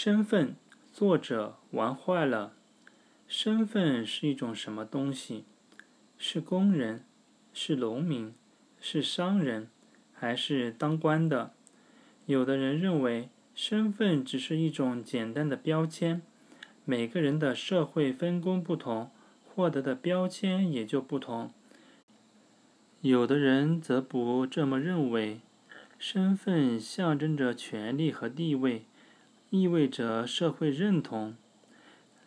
身份，作者玩坏了。身份是一种什么东西？是工人，是农民，是商人，还是当官的？有的人认为，身份只是一种简单的标签，每个人的社会分工不同，获得的标签也就不同。有的人则不这么认为，身份象征着权力和地位。意味着社会认同。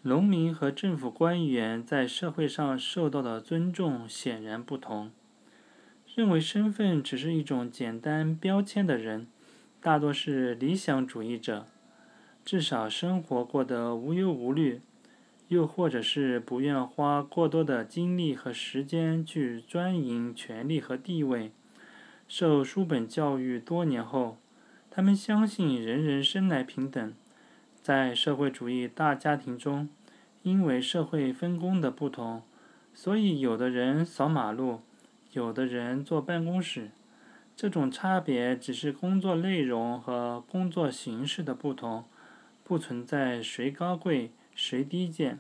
农民和政府官员在社会上受到的尊重显然不同。认为身份只是一种简单标签的人，大多是理想主义者，至少生活过得无忧无虑；又或者是不愿花过多的精力和时间去钻营权力和地位。受书本教育多年后。他们相信人人生来平等，在社会主义大家庭中，因为社会分工的不同，所以有的人扫马路，有的人坐办公室。这种差别只是工作内容和工作形式的不同，不存在谁高贵谁低贱。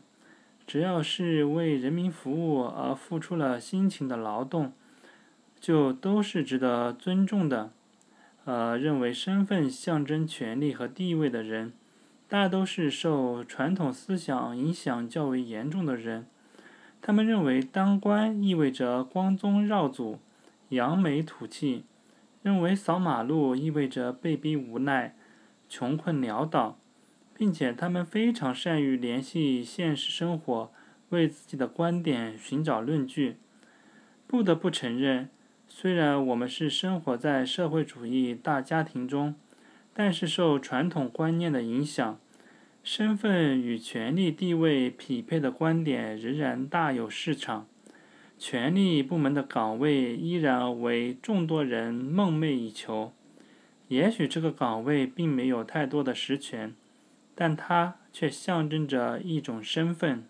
只要是为人民服务而付出了辛勤的劳动，就都是值得尊重的。呃，认为身份象征权力和地位的人，大都是受传统思想影响较为严重的人。他们认为当官意味着光宗耀祖、扬眉吐气；认为扫马路意味着被逼无奈、穷困潦倒，并且他们非常善于联系现实生活，为自己的观点寻找论据。不得不承认。虽然我们是生活在社会主义大家庭中，但是受传统观念的影响，身份与权力地位匹配的观点仍然大有市场。权力部门的岗位依然为众多人梦寐以求。也许这个岗位并没有太多的实权，但它却象征着一种身份。